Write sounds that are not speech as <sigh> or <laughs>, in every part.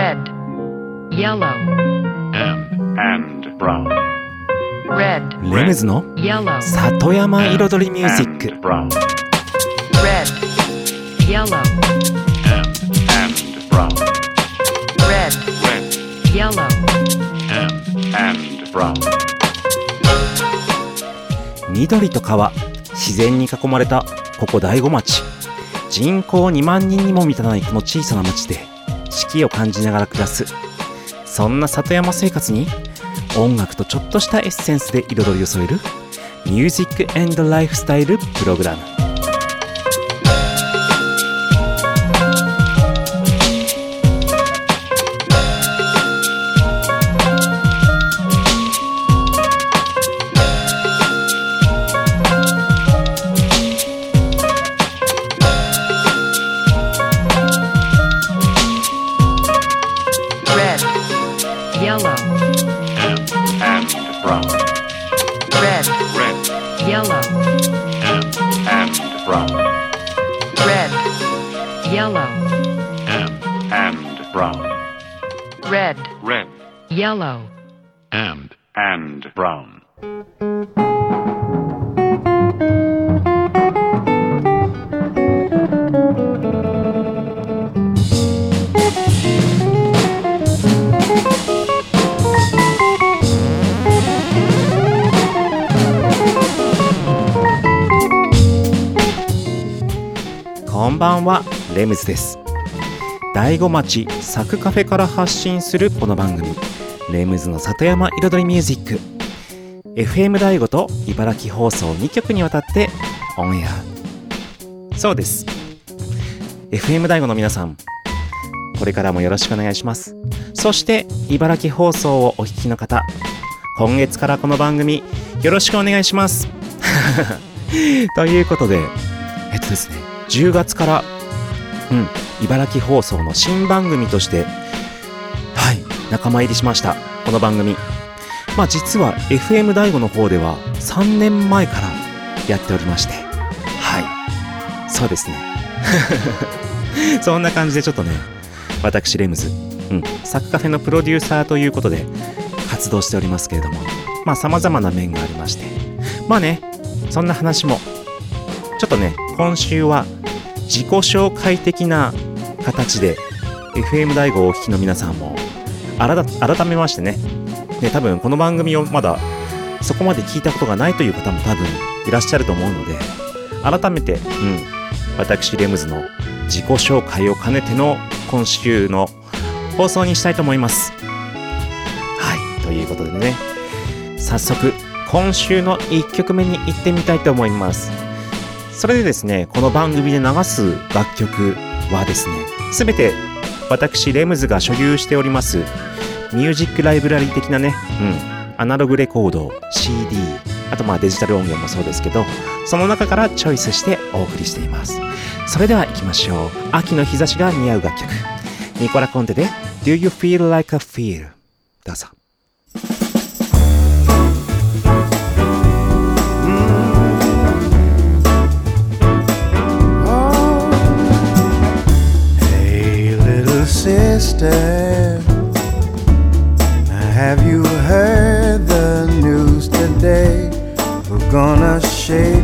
red, yellow, and, and brown. red, レムズの yellow, 里山彩りミュージック And brown. red, yellow, And, and brown. red, Red. yellow, And, and brown. 緑と川自然に囲まれたここ大子町人口2万人にも満たないこの小さな町で四季を感じながら暮らす。そんな里山生活に音楽とちょっとしたエッセンスで彩りを添えるミュージックエンドライフスタイルプログラム yellow. And, and brown. こんばんはレムズです大子町サクカフェから発信するこの番組レムズの里山彩りミュージック。FM 大子と茨城放送2局にわたってオンエア。そうです。FM 大子の皆さんこれからもよろしくお願いします。そして茨城放送をお聞きの方今月からこの番組よろしくお願いします。<laughs> ということでえっとですね10月からうん茨城放送の新番組として仲間入りしました。この番組。まあ実は FM 大 o の方では3年前からやっておりまして。はい。そうですね。<laughs> そんな感じでちょっとね私レムズうんサクカフェのプロデューサーということで活動しておりますけれども。まあ様々な面がありまして。まあねそんな話もちょっとね今週は自己紹介的な形で FM 大 o をお聞きの皆さんも改めましてね。ね多分この番組をまだそこまで聞いたことがないという方も多分いらっしゃると思うので改めて、うん、私レムズの自己紹介を兼ねての今週の放送にしたいと思います。はいということでね。早速今週の1曲目に行ってみたいと思います。それでですねこの番組で流す楽曲はですねすべて私レムズが所有しております。ミュージックライブラリー的なね、うん、アナログレコード CD あとまあデジタル音源もそうですけどその中からチョイスしてお送りしています。それでは行きましょう。秋の日差しが似合う楽曲。ニコラ・コンテで Do You Feel Like a Feel? どうぞ。Little sister, have you heard the news today? We're gonna shape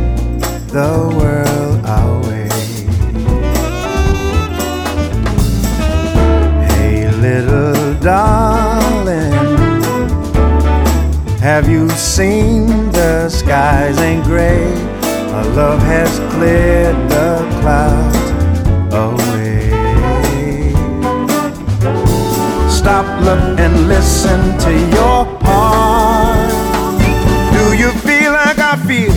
the world our way. Hey, little darling, have you seen the skies ain't gray? Our love has cleared the clouds and listen to your heart. Do you feel like I feel?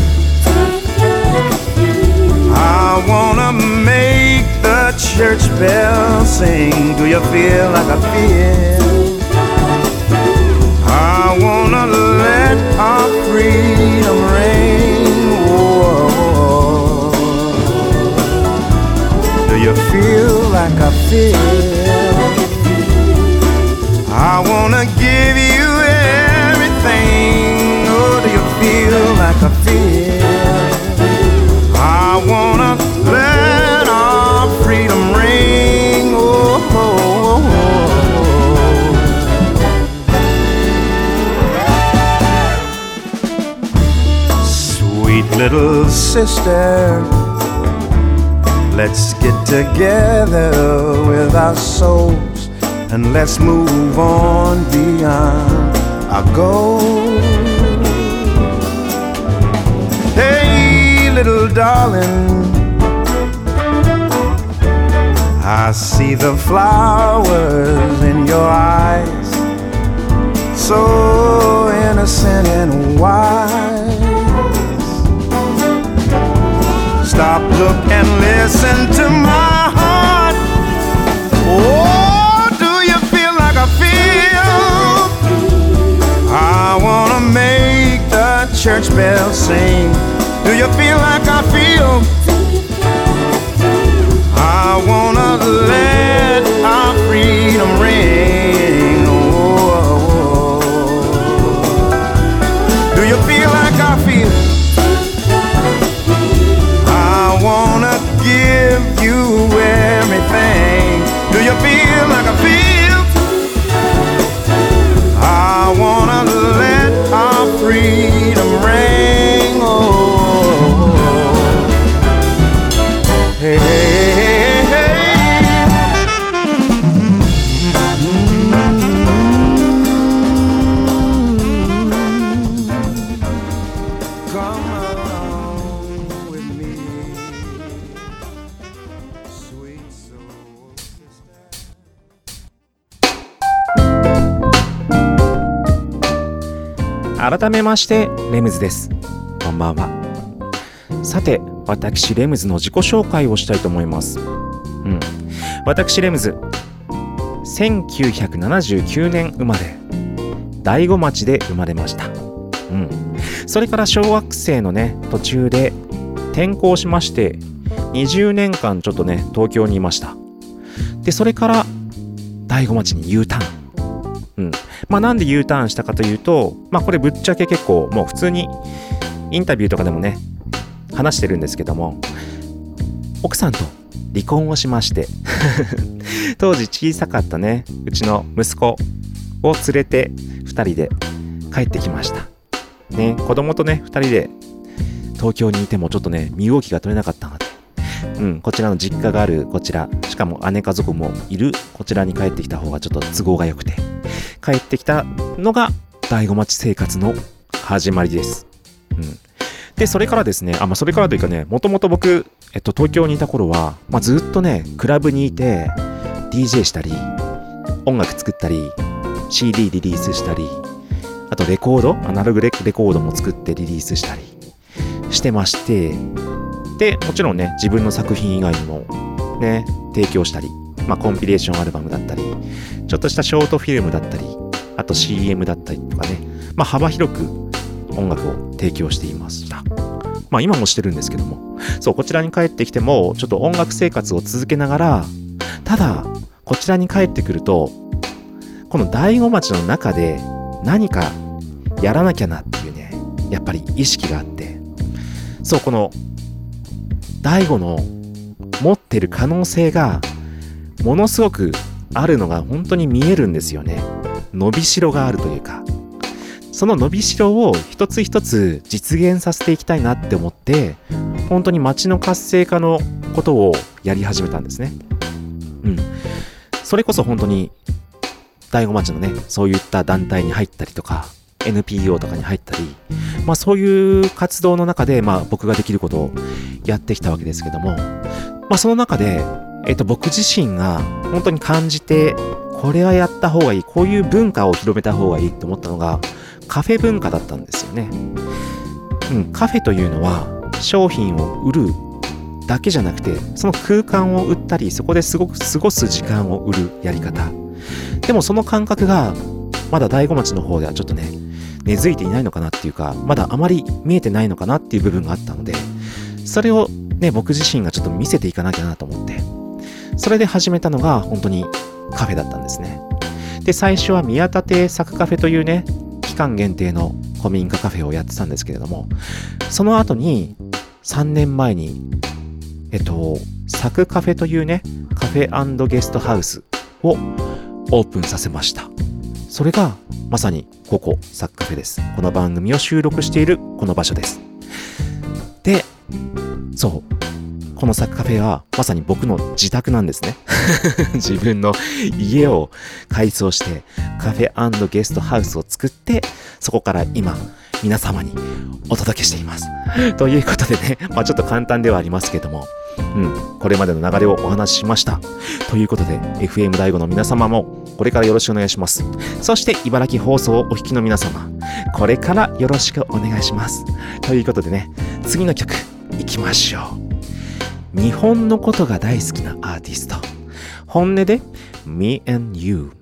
I wanna make the church bell sing. Do you feel like I feel? I wanna let our freedom ring. Do you feel like I feel? I wanna give you everything. Oh, do you feel like I feel? I wanna let our freedom ring. Oh, oh, oh, oh. sweet little sister. Let's get together with our souls and let's move on beyond our goals. Hey, little darling, I see the flowers in your eyes, so innocent and wise. Stop, look, and listen to my heart. Oh, wanna make the church bells sing. Do you feel like I feel? I wanna let our freedom ring. 改めましてレムズです。こんばんは。さて私レムズの自己紹介をしたいと思います。うん。私レムズ。1979年生まれ。大子町で生まれました。うん。それから小学生のね途中で転校しまして20年間ちょっとね東京にいました。でそれから大子町に U ターン。うん。まあなんで U ターンしたかというと、まあこれぶっちゃけ結構もう普通にインタビューとかでもね、話してるんですけども、奥さんと離婚をしまして、<laughs> 当時小さかったね、うちの息子を連れて2人で帰ってきました。ね、子供とね、2人で東京にいてもちょっとね、身動きが取れなかったので、うん、こちらの実家があるこちら、しかも姉家族もいるこちらに帰ってきた方がちょっと都合が良くて、帰ってきたのが大子町生活の始まりです。うん。で、それからですね、あ、まあ、それからというかね、もともと僕、えっと、東京にいた頃は、まあ、ずっとね、クラブにいて、DJ したり、音楽作ったり、CD リリースしたり、あとレコード、アナログレレコードも作ってリリースしたりしてまして、で、もちろんね、自分の作品以外にも、ね、提供したり、まあ、コンピレーションアルバムだったり、ちょっとしたショートフィルムだったり、あと CM だったりとかね、まあ、幅広く音楽を提供していました。まあ今もしてるんですけども、そう、こちらに帰ってきても、ちょっと音楽生活を続けながら、ただ、こちらに帰ってくると、この大子町の中で何かやらなきゃなっていうね、やっぱり意識があって、そう、この大悟の持ってる可能性がものすごくあるのが本当に見えるんですよね。伸びしろがあるというか。その伸びしろを一つ一つ実現させていきたいなって思って、本当に街の活性化のことをやり始めたんですね。うん。それこそ本当に大子町のね、そういった団体に入ったりとか、NPO とかに入ったり、まあそういう活動の中で、まあ僕ができることをやってきたわけですけども、まあその中で、えっと僕自身が本当に感じて、これはやった方がいい、こういう文化を広めた方がいいと思ったのが、カフェ文化だったんですよね。うん、カフェというのは商品を売るだけじゃなくて、その空間を売ったり、そこですごく過ごす時間を売るやり方。でもその感覚が、まだ大子町の方ではちょっとね、根付いていないのかなっていうか、まだあまり見えてないのかなっていう部分があったので、それをね、僕自身がちょっと見せていかなきゃなと思って、それで始めたのが本当にカフェだったんですね。で、最初は宮田亭作カフェというね、期間限定の古民家カフェをやってたんですけれども、その後に3年前に、えっと、サクカフェというね、カフェゲストハウスをオープンさせました。それがまさにここ、サクカフェです。この番組を収録しているこの場所です。で、そう。このサクカフェはまさに僕の自宅なんですね。<laughs> 自分の家を改装してカフェゲストハウスを作ってそこから今皆様にお届けしています。ということでね、まあちょっと簡単ではありますけども、うん、これまでの流れをお話ししました。ということで、FM 大 o の皆様もこれからよろしくお願いします。そして、茨城放送をお聞きの皆様、これからよろしくお願いします。ということでね、次の曲、いきましょう。日本のことが大好きなアーティスト。本音で、Me and You。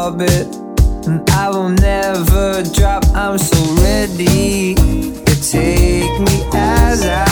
Orbit, and I will never drop. I'm so ready to take me as I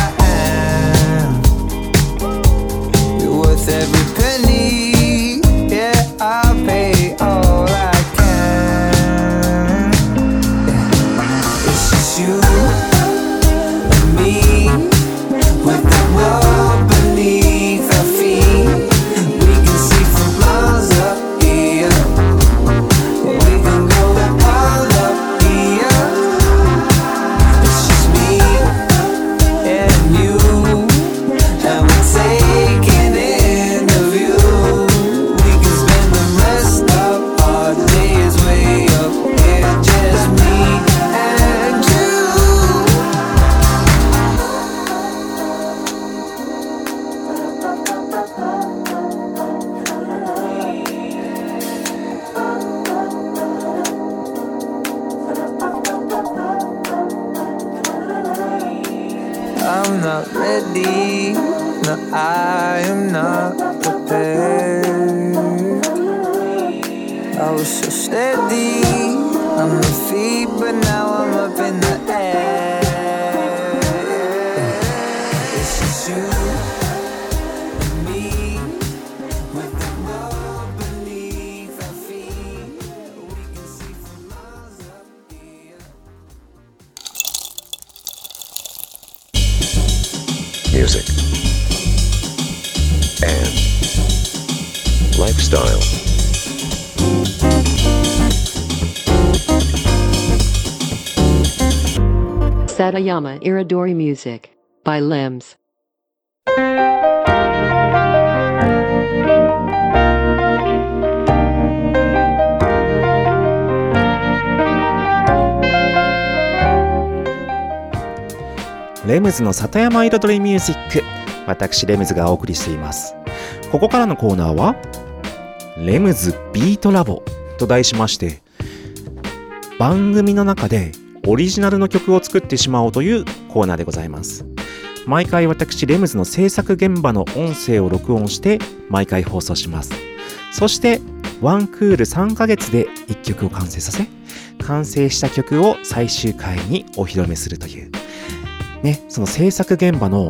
Satayama Iridori Music by Limbs. レムズの里山彩りミュージック。私、レムズがお送りしています。ここからのコーナーは、レムズビートラボと題しまして、番組の中でオリジナルの曲を作ってしまおうというコーナーでございます。毎回私、レムズの制作現場の音声を録音して、毎回放送します。そして、ワンクール3ヶ月で1曲を完成させ、完成した曲を最終回にお披露目するという、ね、その制作現場の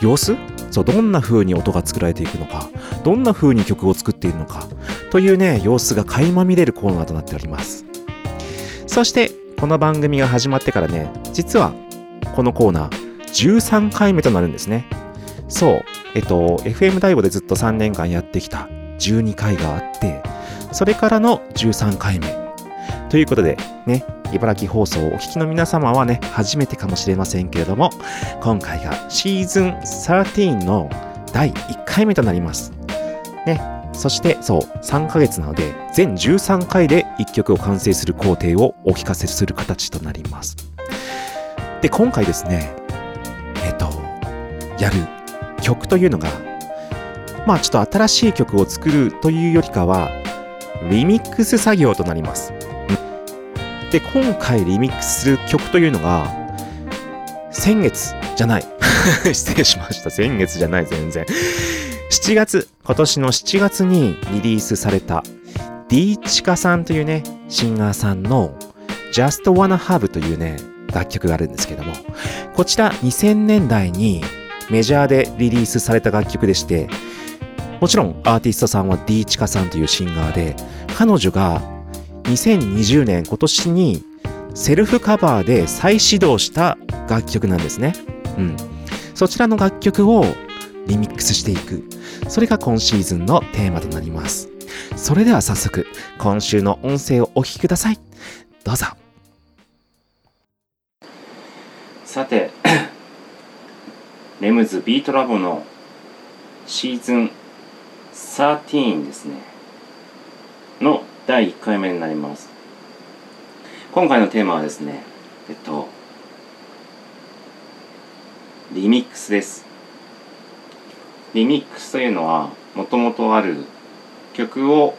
様子そう、どんな風に音が作られていくのか、どんな風に曲を作っているのか、というね、様子が垣間見れるコーナーとなっております。そして、この番組が始まってからね、実は、このコーナー、13回目となるんですね。そう、えっと、FM 大悟でずっと3年間やってきた12回があって、それからの13回目。ということで、ね、茨城放送をお聞きの皆様はね、初めてかもしれませんけれども、今回がシーズン13の第1回目となります。ね、そしてそう、3ヶ月なので、全13回で1曲を完成する工程をお聞かせする形となります。で、今回ですね、やる曲というのが、まあちょっと新しい曲を作るというよりかは、リミックス作業となります。で、今回リミックスする曲というのが、先月じゃない。<laughs> 失礼しました。先月じゃない、全然。7月、今年の7月にリリースされた、D チカさんというね、シンガーさんの Just Wanna Have というね、楽曲があるんですけども、こちら2000年代にメジャーでリリースされた楽曲でして、もちろんアーティストさんは D チカさんというシンガーで、彼女が2020年今年にセルフカバーで再始動した楽曲なんですね。うん。そちらの楽曲をリミックスしていく。それが今シーズンのテーマとなります。それでは早速、今週の音声をお聞きください。どうぞ。さて、レムズビートラボのシーズン13ですね。の第1回目になります。今回のテーマはですね、えっと、リミックスです。リミックスというのは、もともとある曲を、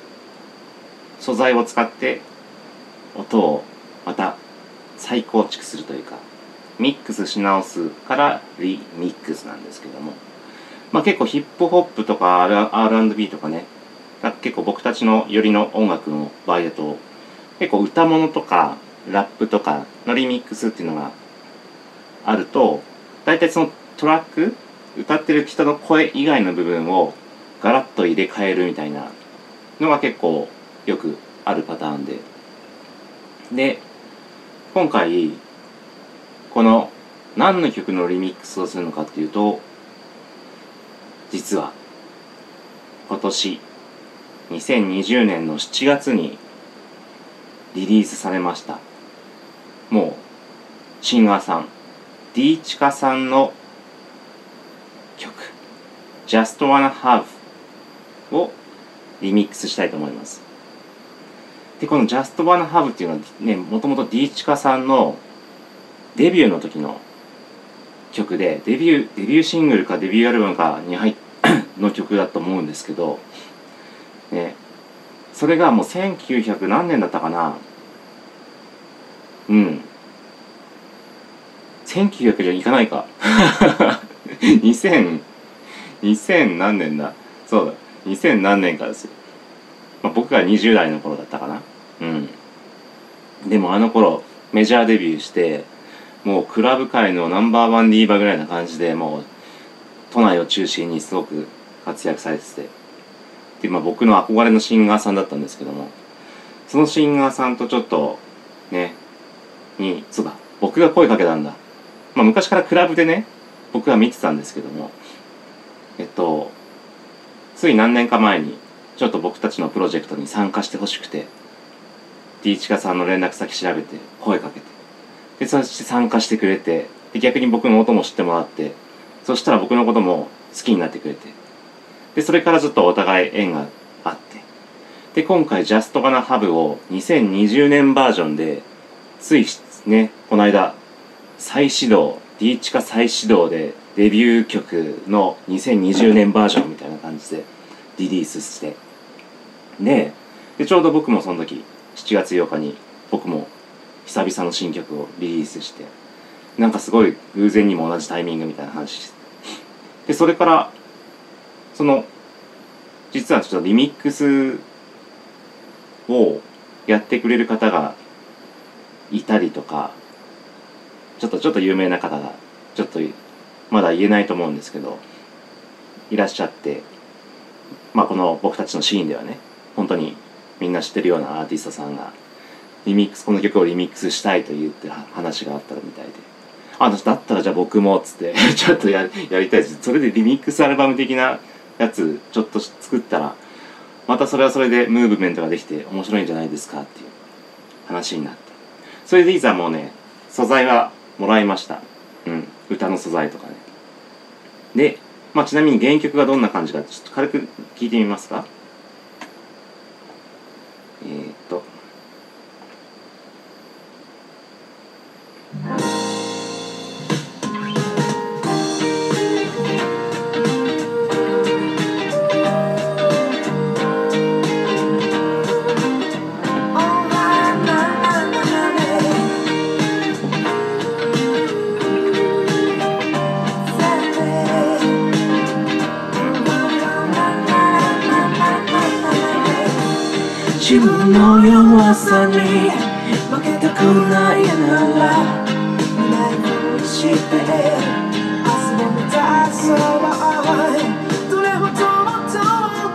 素材を使って、音をまた再構築するというか、ミックスし直すからリミックスなんですけども、まあ結構ヒップホップとか R&B とかね、なんか結構僕たちのよりの音楽の場合だと結構歌物とかラップとかのリミックスっていうのがあると大体そのトラック歌ってる人の声以外の部分をガラッと入れ替えるみたいなのが結構よくあるパターンで。で今回この何の曲のリミックスをするのかっていうと実は今年2020年の7月にリリースされましたもうシンガーさん D チカさんの曲 Just Wanna Have をリミックスしたいと思います。でこの Just Wanna Have っていうのはねもともと D チカさんのデビューの時の曲でデビューデビューシングルかデビューアルバムかに入 <coughs> の曲だと思うんですけどね、それがもう1900何年だったかな。うん。1900じゃいかないか。<laughs> 2000 2000何年だ。そうだ。2000何年かですよ、まあ、僕が20代の頃だったかな。うん。でもあの頃メジャーデビューしてもうクラブ界のナンバーワンディーバーぐらいな感じでもう都内を中心にすごく活躍されてて。で、まあ、僕の憧れのシンガーさんだったんですけどもそのシンガーさんとちょっとねにそうだ僕が声かけたんだ、まあ、昔からクラブでね僕は見てたんですけどもえっとつい何年か前にちょっと僕たちのプロジェクトに参加してほしくて D チカさんの連絡先調べて声かけてでそして参加してくれてで逆に僕の音も知ってもらってそしたら僕のことも好きになってくれてで、それからずっとお互い縁があって。で、今回 Just Gonna Have を2020年バージョンで、ついね、この間、再始動、D チカ再始動でデビュー曲の2020年バージョンみたいな感じでリリースして。で、でちょうど僕もその時、7月8日に僕も久々の新曲をリリースして、なんかすごい偶然にも同じタイミングみたいな話して。で、それからその実はちょっとリミックスをやってくれる方がいたりとかちょっとちょっと有名な方がちょっとまだ言えないと思うんですけどいらっしゃってまあこの僕たちのシーンではね本当にみんな知ってるようなアーティストさんがリミックスこの曲をリミックスしたいと言って話があったみたいで「あだったらじゃあ僕も」っつって <laughs> ちょっとややりたいです。それでリミックスアルバム的なやつちょっと作ったらまたそれはそれでムーブメントができて面白いんじゃないですかっていう話になって。それでいざもうね素材はもらいました。うん。歌の素材とかね。で、まあ、ちなみに原曲がどんな感じかちょっと軽く聞いてみますか。えー、っと。に負けたくないならないふうにして明日を目指そうどれほども遠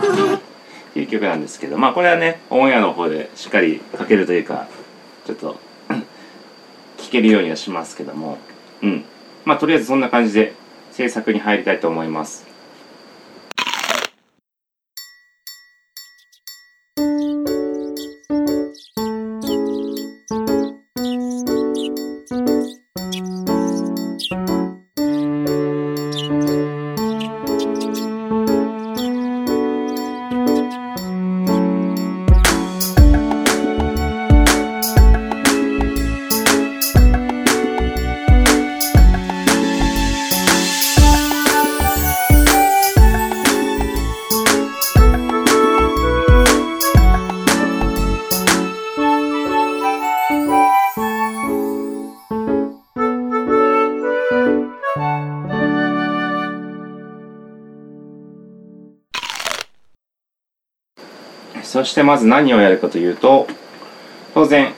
くっていう曲なんです。けどまあこれはねオンエアの方でしっかりかけるというかちょっと聴けるようにはしますけども。うん。まあとりあえずそんな感じで制作に入りたいと思います。そしてまず何をやるかというと当然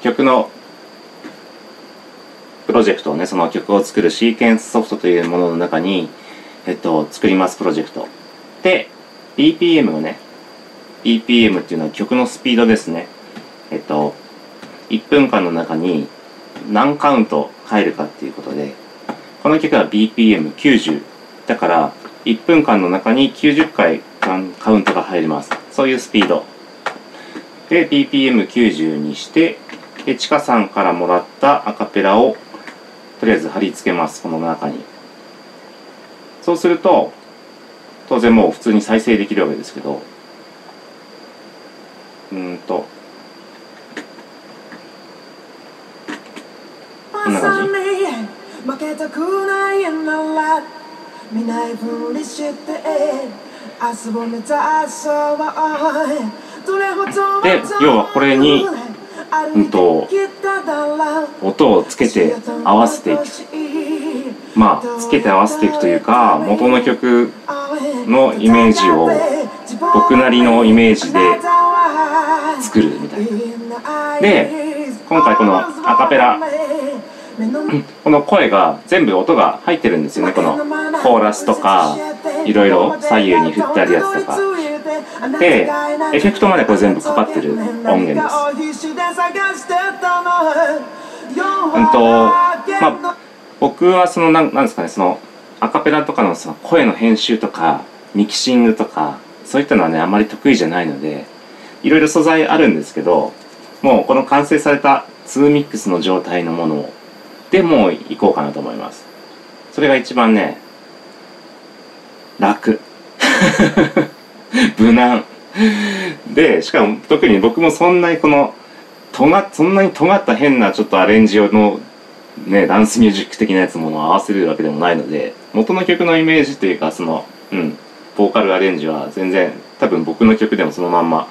曲のプロジェクトをねその曲を作るシーケンスソフトというものの中にえっと作りますプロジェクト。で BPM をね BPM っていうのは曲のスピードですね。えっと1分間の中に何カウント入るかっていうことでこの曲は BPM90 だから1分間の中に90回カウントが入ります。そういうスピード。で BPM90 にしてでちかさんからもらったアカペラをとりあえず貼り付けますこの中に。そうすると当然もう普通に再生できるわけですけど。うんと。こんな感じ。負けたくないなら見ないふりして。で要はこれにうんと音をつけて合わせていく。まあつけて合わせていくというか元の曲のイメージを僕なりのイメージで作るみたいな。で今回このアカペラこの声が全部音が入ってるんですよねこのコーラスとか。いろいろ左右に振ってあるやつとか。でエフェクトまでこれ全部かかってる音源です。うんとまあ僕はそのなんなんですかねそのアカペラとかのその声の編集とかミキシングとかそういったのはねあまり得意じゃないのでいろいろ素材あるんですけどもうこの完成された2ミックスの状態のものでもう行こうかなと思います。それが一番ね楽。<laughs> 無難。でしかも特に僕もそんなにこのとがそんなに尖った変なちょっとアレンジのねダンスミュージック的なやつものを合わせるわけでもないので元の曲のイメージというかそのうんボーカルアレンジは全然多分僕の曲でもそのまんま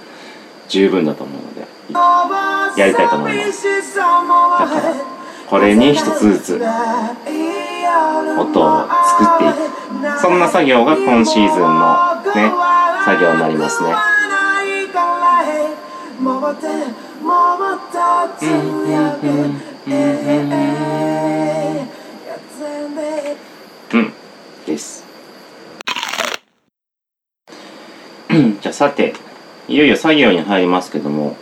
十分だと思うのでやりたいと思います。だからこれに一つずつ。音を作っていくそんな作業が今シーズンのね作業になりますねうん。です。じゃあさて、いよいよ作業に入りますけども、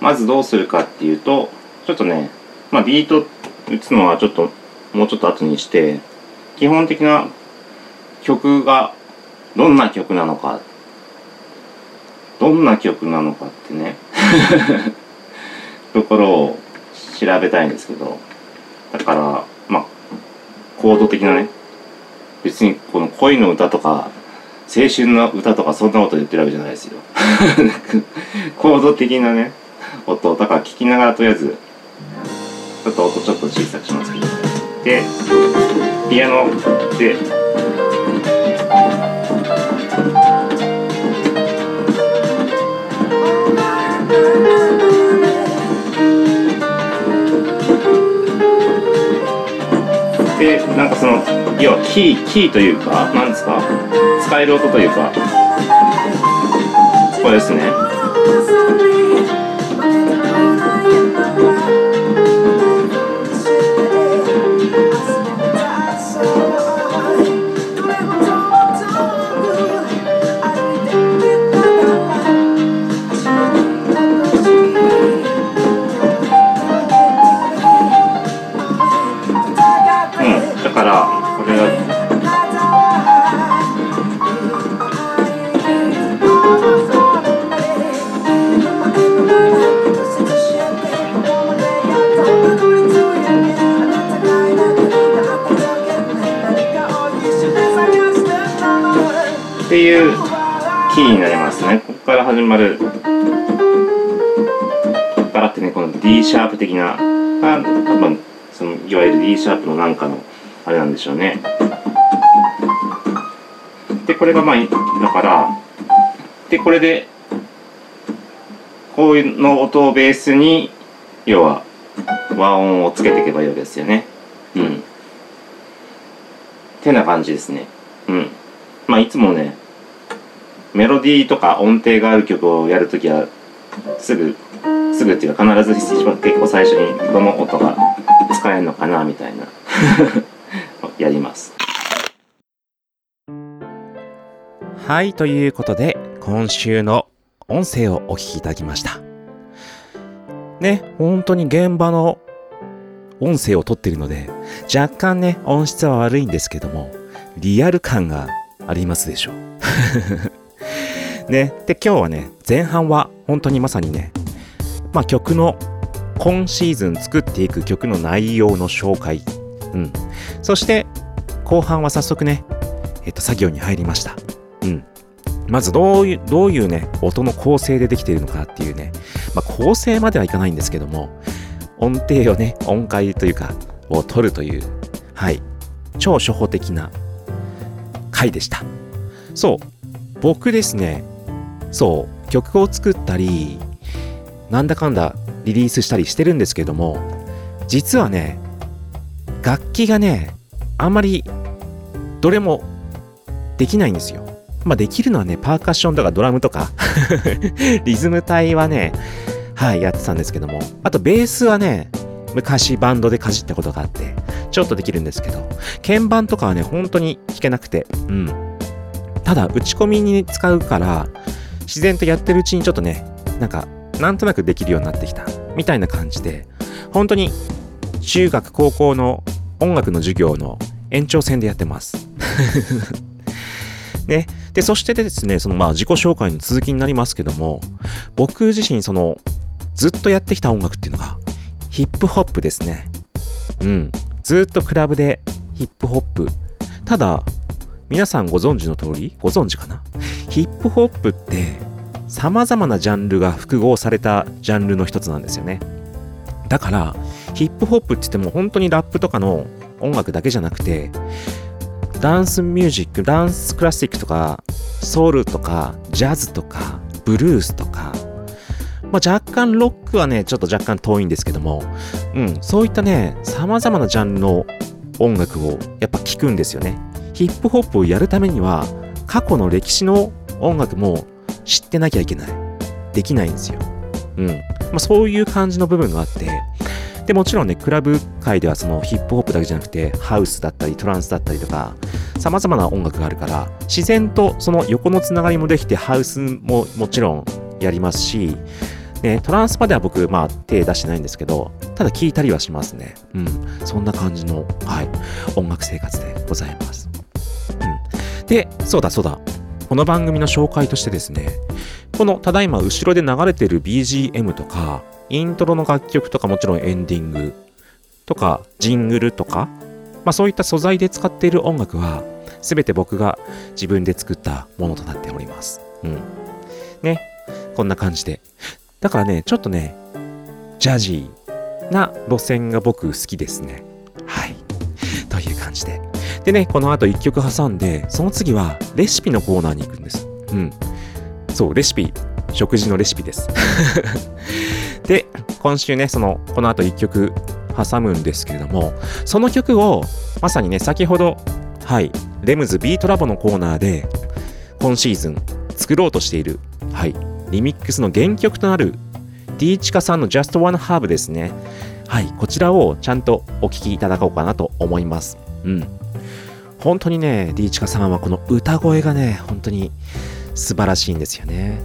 まずどうするかっていうと、ちょっとね、まあビート打つのはちょっと、もうちょっと後にして、基本的な曲がどんな曲なのか、どんな曲なのかってね、<laughs> ところを調べたいんですけど、だから、まあ、コード的なね、別にこの恋の歌とか青春の歌とかそんなこと言ってるわけじゃないですよ。<laughs> コード的なね音だから聞きながらとりあえずちょっと音ちょっと小さくしますけど。でピアノで。でなんかその要はキーキーというかなんですか？使える音というか。これですね。始まる。ここからってねこの D シャープ的なあ多分そのいわゆる D シャープのなんかのあれなんでしょうね。でこれがまあだからでこれでこういうの音をベースに要は和音をつけていけばいいわけですよね。うん。てな感じですね。うん。まあいつもねメロディーとか音程がある曲をやるときはすぐすぐっていうか必ず一番結構最初にどの音が使えるのかなみたいな。<laughs> やります。はいということで今週の音声をお聞きいただきました。ね本当に現場の音声を取っているので若干ね音質は悪いんですけどもリアル感がありますでしょう。ね。で今日はね前半は本当にまさにねまあ曲の今シーズン作っていく曲の内容の紹介。うん。そして後半は早速ねえっと作業に入りました。うん。まずどういう、どういうね、音の構成でできているのかっていうね、まあ構成まではいかないんですけども、音程をね、音階というか、を取るという、はい、超初歩的な回でした。そう、僕ですね、そう、曲を作ったり、なんだかんだリリースしたりしてるんですけども、実はね、楽器がね、あんまりどれもできないんですよ。まあできるのはね、パーカッションとかドラムとか、<laughs> リズム隊はね、はい、やってたんですけども、あとベースはね、昔バンドでかじったことがあって、ちょっとできるんですけど、鍵盤とかはね、本当に弾けなくて、うん。ただ、打ち込みに使うから、自然とやってるうちにちょっとね、なんか、なんとなくできるようになってきた、みたいな感じで、本当に、中学、高校の音楽の授業の延長線でやってます。<laughs> ね。で、そしてですね、そのまあ自己紹介の続きになりますけども、僕自身その、ずっとやってきた音楽っていうのが、ヒップホップですね。うん。ずっとクラブでヒップホップ。ただ、皆さんご存知の通り、ご存知かな？ヒップホップって、様々なジャンルが複合されたジャンルの一つなんですよね。だから、ヒップホップって言っても本当にラップとかの音楽だけじゃなくて、ダンスミュージック、ダンスクラシックとか、ソウルとか、ジャズとか、ブルースとか、まあ、若干ロックはね、ちょっと若干遠いんですけども、うん、そういったね、様々なジャンルの音楽をやっぱ聞くんですよね。ヒップホップをやるためには、過去の歴史の音楽も知ってなきゃいけない。できないんですよ。うん。まあ、そういう感じの部分があって、で、もちろんね、クラブ界ではそのヒップホップだけじゃなくて、ハウスだったり、トランスだったりとか、様々な音楽があるから、自然とその横のつながりもできて、ハウスももちろんやりますし、ね、トランスまでは僕、まあ、手出してないんですけど、ただ聞いたりはしますね。うん。そんな感じの、はい、音楽生活でございます。で、そうだそうだ。この番組の紹介としてですね、このただいま後ろで流れてる BGM とか、イントロの楽曲とかもちろんエンディングとか、ジングルとか、まあそういった素材で使っている音楽は、すべて僕が自分で作ったものとなっております。うん。ね。こんな感じで。だからね、ちょっとね、ジャジーな路線が僕好きですね。はい。という感じで。でね、この後一曲挟んで、その次はレシピのコーナーに行くんです。うん。そう、レシピ。食事のレシピです。<laughs> で、今週ね、その、この後一曲挟むんですけれども、その曲を、まさにね、先ほど、はい、レムズビートラボのコーナーで、今シーズン作ろうとしている、はい、リミックスの原曲となる、D チカさんの Just One Herb ですね。はい、こちらをちゃんとお聴きいただこうかなと思います。うん。本当にね、D チカさんはこの歌声がね、本当に素晴らしいんですよね。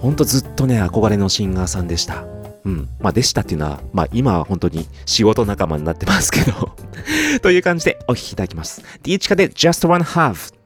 本当ずっとね、憧れのシンガーさんでした。うん。まあ、でしたっていうのは、まあ、今は本当に仕事仲間になってますけど。<laughs> という感じでお聴きいただきます。D チカで Just One Half。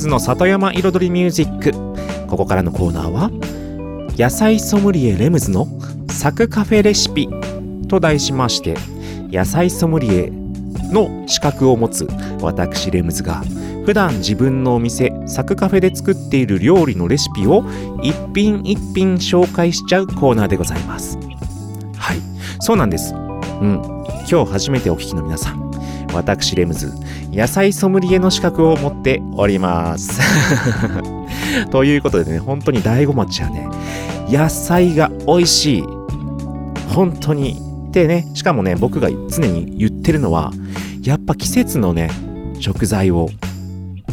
ズの里山彩りミュージック。ここからのコーナーは野菜ソムリエレムズのサクカフェレシピと題しまして野菜ソムリエの資格を持つ私レムズが普段自分のお店サクカフェで作っている料理のレシピを一品一品紹介しちゃうコーナーでございます。はい。そうなんです。うん。今日初めてお聞きの皆さん私レムズ野菜ソムリエの資格を持っております。<laughs> ということでね本当に醍醐町はね野菜が美味しい。本当に。でねしかもね僕が常に言ってるのはやっぱ季節のね食材を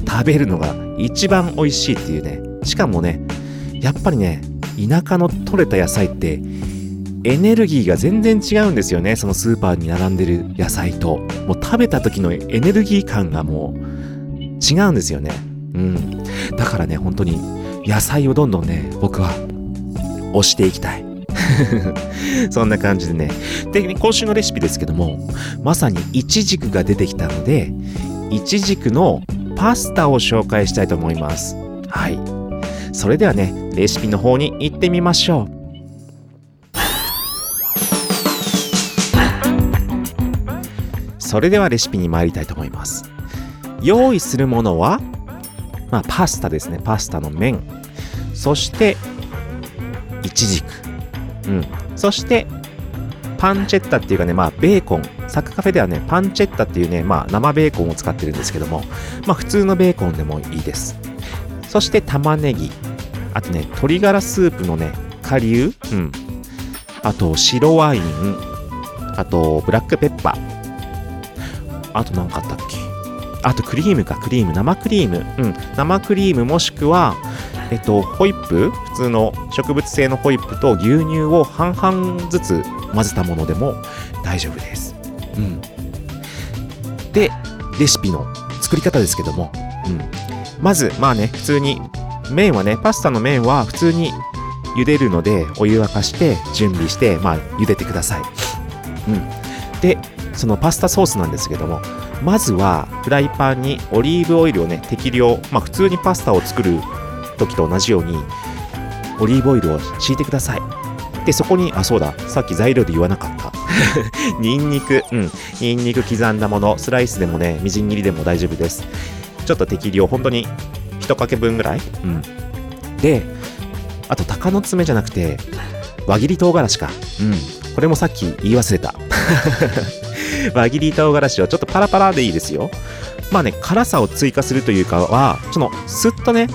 食べるのが一番美味しいっていうね。しかもねやっぱりね田舎の採れた野菜ってエネルギーが全然違うんですよねそのスーパーに並んでる野菜ともう食べた時のエネルギー感がもう違うんですよねうんだからね本当に野菜をどんどんね僕は推していきたい <laughs> そんな感じでね。で、今週のレシピですけども、まさにイチジクが出てきたので、イチジクのパスタを紹介したいと思います。はい。それではね、レシピの方に行ってみましょう。それではレシピに参りたいと思います。用意するものは、まあ、パスタですね。パスタの麺。そして、イチジク。うん。そして、パンチェッタっていうかね、まあ、ベーコン。サクカフェではね、パンチェッタっていうね、まあ、生ベーコンを使ってるんですけども、まあ、普通のベーコンでもいいです。そして、玉ねぎ。あとね、鶏ガラスープのね、顆粒。うん。あと、白ワイン。あと、ブラックペッパー。あと何かあったっけ？あとクリームか、クリーム。生クリーム。うん。生クリームもしくは、えっと、ホイップ？普通の植物性のホイップと牛乳を半々ずつ混ぜたものでも大丈夫です。うん。で、レシピの作り方ですけども、うん。まず、まあね、普通に、麺はね、パスタの麺は普通に茹でるので、お湯沸かして、準備して、まあ、茹でてください。うん。で、そのパスタソースなんですけども、まずはフライパンにオリーブオイルをね、適量、まあ普通にパスタを作る時と同じように、オリーブオイルを敷いてください。で、そこに、あ、そうだ、さっき材料で言わなかった。<laughs> ニンニク、うん、ニンニク刻んだもの、スライスでもね、みじん切りでも大丈夫です。ちょっと適量、本当に一かけ分ぐらい。うん。で、あと、鷹の爪じゃなくて、輪切り唐辛子か。うん。これもさっき言い忘れた。<laughs> 輪切り唐辛子はちょっとパラパラでいいですよ。まあね、辛さを追加するというかは、その、すっとね、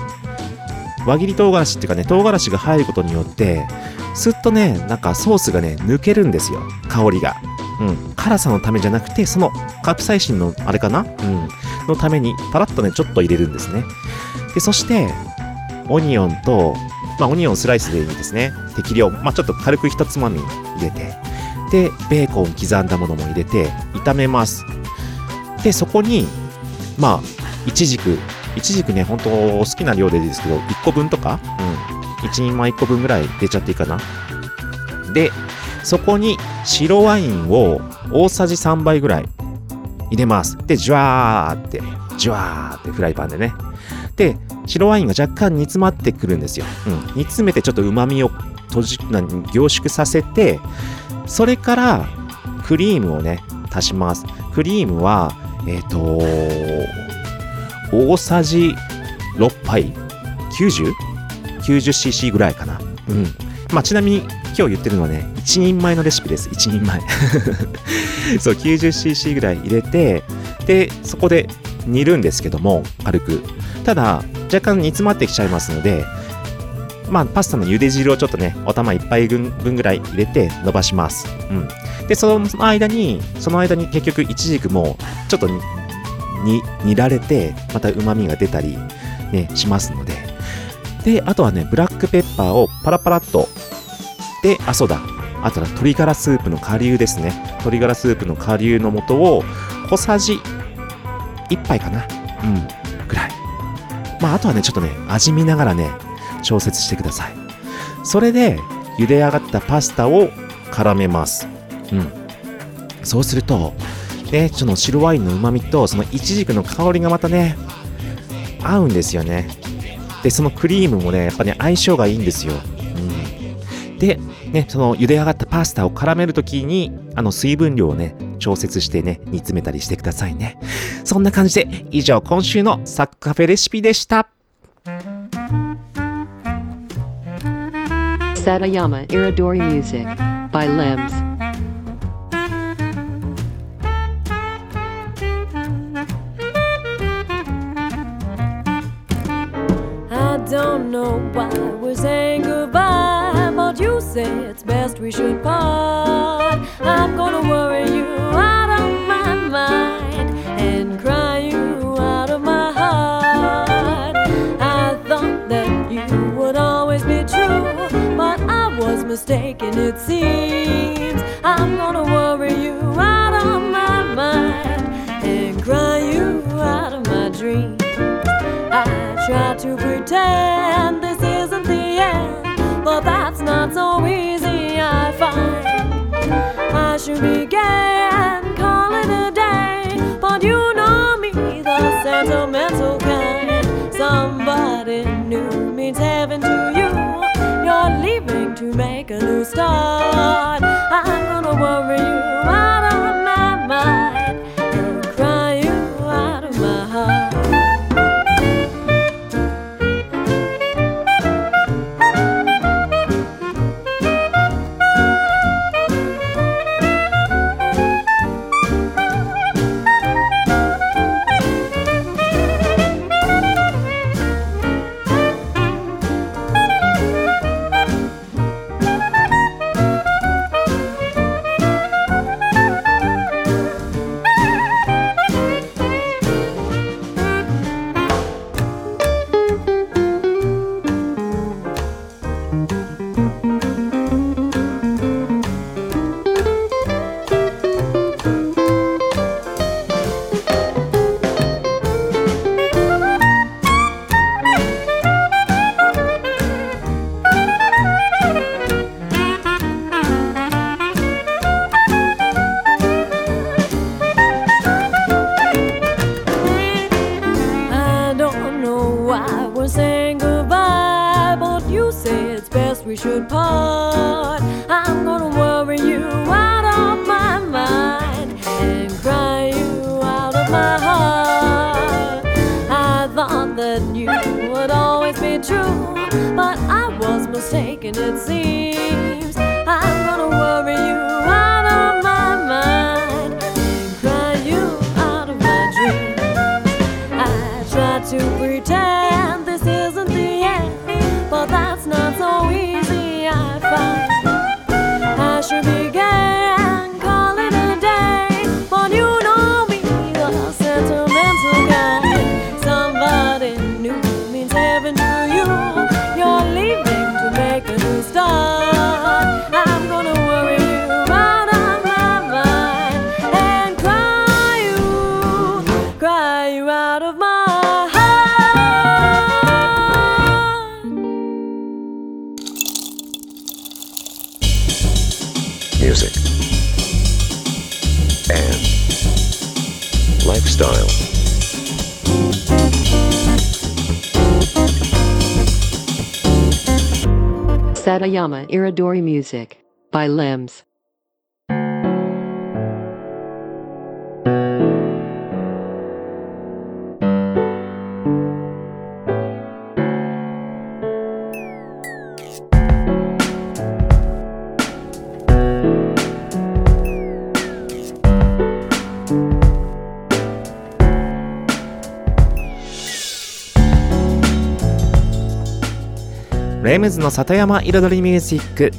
輪切り唐辛子っていうかね、唐辛子が入ることによって、すっとね、なんかソースがね、抜けるんですよ。香りが。うん。辛さのためじゃなくて、そのカプサイシンのあれかな？うん。のために、パラッとね、ちょっと入れるんですね。で、そして、オニオンと、まあ、オニオンスライスでいいですね。適量。まあ、ちょっと軽く一つまみ入れて、で、ベーコン刻んだものも入れて、炒めます。で、そこに、まあ、イチジク。イチジクね、本当好きな量でいいですけど、1個分とか、うん。1人前1個分ぐらい入れちゃっていいかな。で、そこに白ワインを大さじ3杯ぐらい入れます。で、ジュワーって、ジュワーってフライパンでね。で、白ワインが若干煮詰まってくるんですよ。うん。煮詰めてちょっと旨味を閉じ、凝縮させて、それからクリームをね、足します。クリームは、えっ、と大さじ6杯 ?90?90cc ぐらいかな。うん。まあ、ちなみに今日言ってるのはね、1人前のレシピです。1人前。<laughs> そう、90cc ぐらい入れて、で、そこで煮るんですけども、軽く。ただ、若干煮詰まってきちゃいますので、まあ、パスタの茹で汁をちょっとね、お玉1杯分ぐらい入れて伸ばします。うん。で、その間に、その間に結局、イチジクも、ちょっと、に煮られて、また旨味が出たり、ね、しますので。で、あとはね、ブラックペッパーをパラパラっと。で、あ、そうだ。あとは鶏ガラスープの顆粒ですね。鶏ガラスープの顆粒の素を、小さじ1杯かな。うん。ぐらい。まあ、あとはね、ちょっとね、味見ながらね、調節してください。それで、茹で上がったパスタを絡めます。うん。そうすると、ね、その白ワインの旨味と、そのイチジクの香りがまたね、合うんですよねでそのクリームもねやっぱね相性がいいんですよ、うん、でねその茹で上がったパスタを絡めるときにあの水分量をね調節してね煮詰めたりしてくださいねそんな感じで以上今週のサックカフェレシピでした Satayama Iridori Music by Lems. I don't know why we're saying goodbye, but you say it's best we should part. I'm gonna worry you mistaken, it seems. I'm gonna worry you out of my mind and cry you out of my dreams. I try to pretend this isn't the end, but that's not so easy, I find. I should begin, call it a day, but you know me, the sentimental kind. Somebody new means heaven to you. You're leaving to new start. Satayama Iridori Music by Limbs.「ムズの里山彩りミュージック」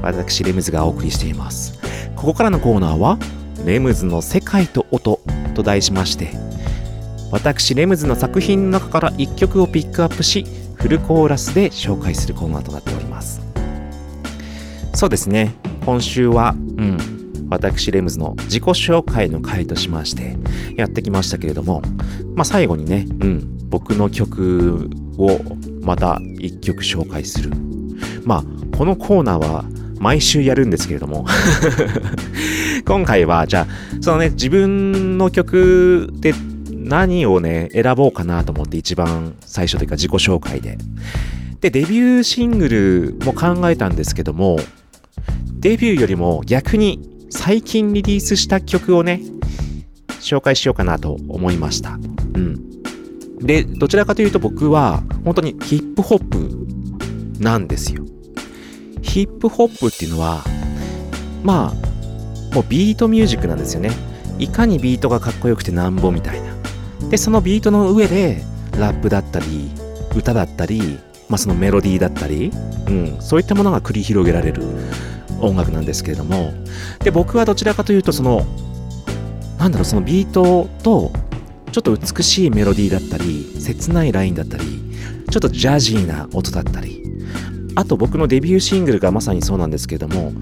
私レムズがお送りしています。ここからのコーナーは「レムズの世界と音」と題しまして私レムズの作品の中から1曲をピックアップしフルコーラスで紹介するコーナーとなっております。そうですね。今週はうん私レムズの自己紹介の回としましてやってきましたけれどもまあ最後にねうん僕の曲をまた1曲紹介するまあこのコーナーは毎週やるんですけれども <laughs> 今回はじゃあそのね自分の曲で何をね、選ぼうかなと思って一番最初というか自己紹介で。で、デビューシングルも考えたんですけども、デビューよりも逆に最近リリースした曲をね、紹介しようかなと思いました。うん。で、どちらかというと僕は本当にヒップホップなんですよ。ヒップホップっていうのは、まあ、もうビートミュージックなんですよね。いかにビートがかっこよくてなんぼみたいな。で、そのビートの上で、ラップだったり、歌だったり、まあそのメロディーだったり、うん、そういったものが繰り広げられる音楽なんですけれども、で、僕はどちらかというと、その、なんだろう、そのビートと、ちょっと美しいメロディーだったり、切ないラインだったり、ちょっとジャジーな音だったり、あと僕のデビューシングルがまさにそうなんですけども、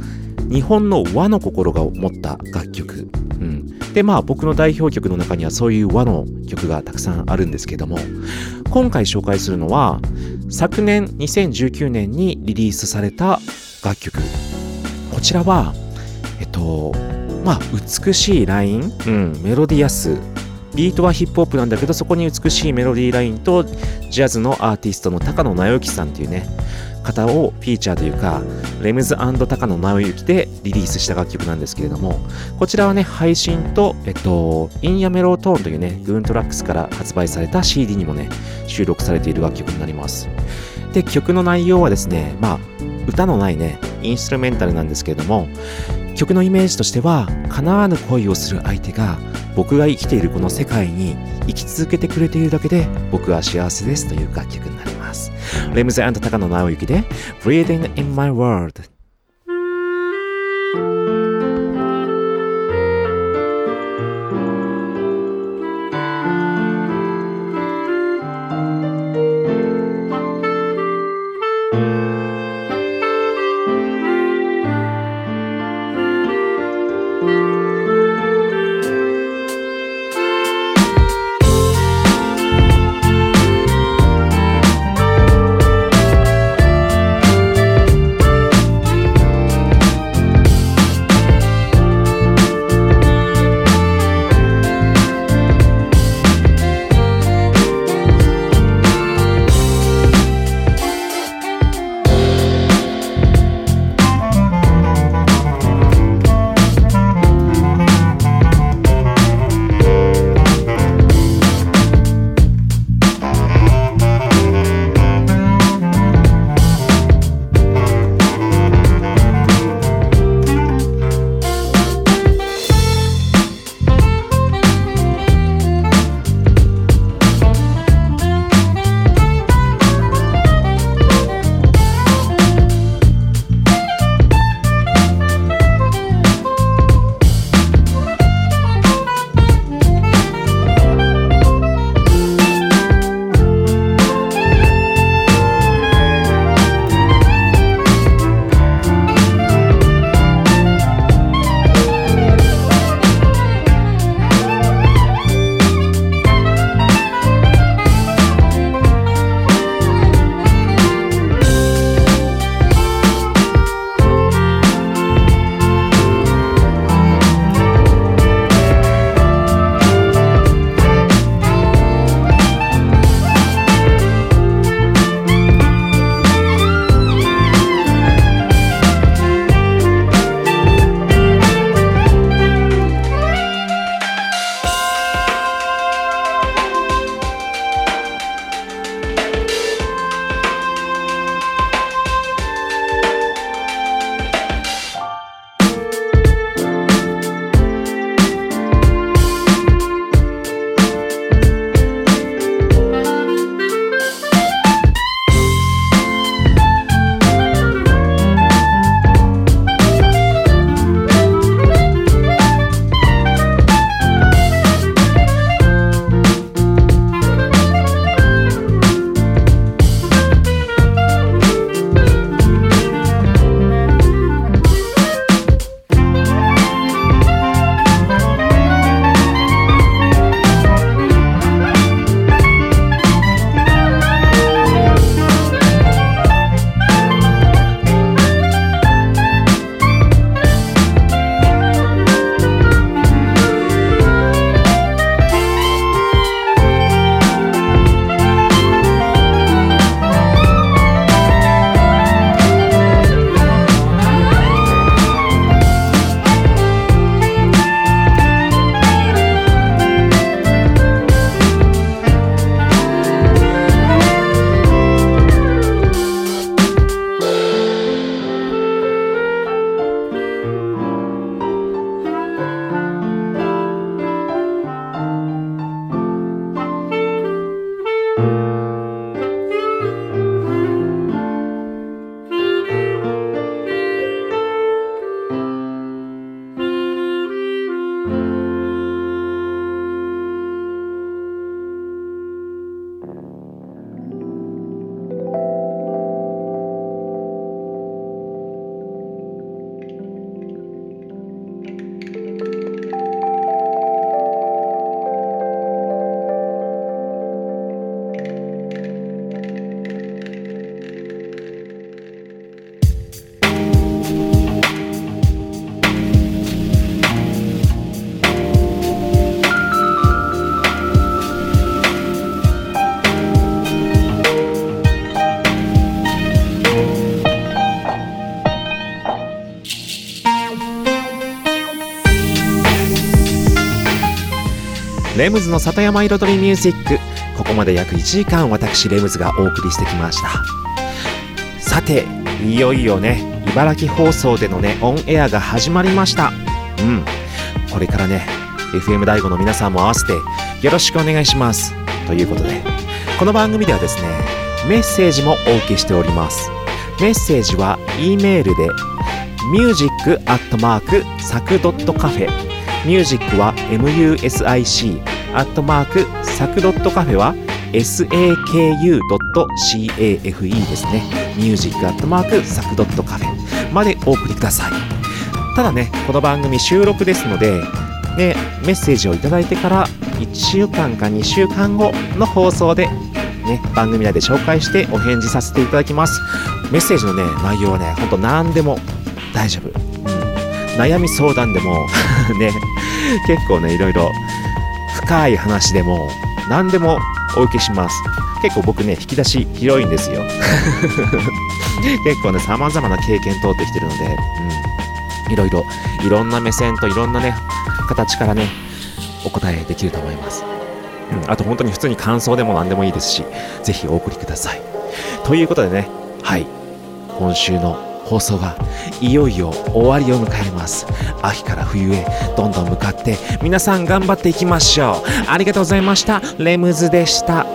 日本の和の心が持った楽曲。うん。で、まあ僕の代表曲の中にはそういう和の曲がたくさんあるんですけども、今回紹介するのは、昨年2019年にリリースされた楽曲。こちらは、えっと、まあ美しいライン、うん、メロディアス、ビートはヒップホップなんだけど、そこに美しいメロディーラインと、ジャズのアーティストの高野直之さんっていうね、方をフィーチャーというか、レムズ高野直之でリリースした楽曲なんですけれども、こちらはね、配信と、えっと、 IN YA MELLOW TONE というね、 GOON TRAX から発売された CD にもね、収録されている楽曲になります。で、曲の内容はですね、まあ、歌のないね、インストゥルメンタルなんですけれども、曲のイメージとしては、叶わぬ恋をする相手が、僕が生きているこの世界に生き続けてくれているだけで、僕は幸せですという楽曲になります。レムズ高野直之で、Breathing in My World。レムズの里山彩りミュージック。ここまで約1時間私レムズがお送りしてきました。さていよいよね茨城放送でのねオンエアが始まりました。うん。これからね FM 大 o の皆さんも合わせてよろしくお願いします。ということでこの番組ではですねメッセージもお受けしております。メッセージは E メールで music アットマークサクドットカフェミュージックは music アットマークサクドットカフェは saku.cafe ですね。ミュージックアットマークサクドットカフェまでお送りください。ただね、この番組収録ですので、ね、メッセージをいただいてから1週間か2週間後の放送で、ね、番組内で紹介してお返事させていただきます。メッセージのね、内容はね、ほんと何でも大丈夫。うん。悩み相談でも、<laughs> ね、結構ね、いろいろ深い話でも何でもお受けします。結構僕ね、引き出し広いんですよ。<laughs> 結構ね、様々な経験通ってきてるので、うん。いろいろ、いろんな目線といろんなね、形からね、お答えできると思います。うん。あと本当に普通に感想でも何でもいいですし、ぜひお送りください。ということでね、はい。今週の放送がいよいよ終わりを迎えます。秋から冬へどんどん向かって皆さん頑張っていきましょう。ありがとうございました。レムズでした。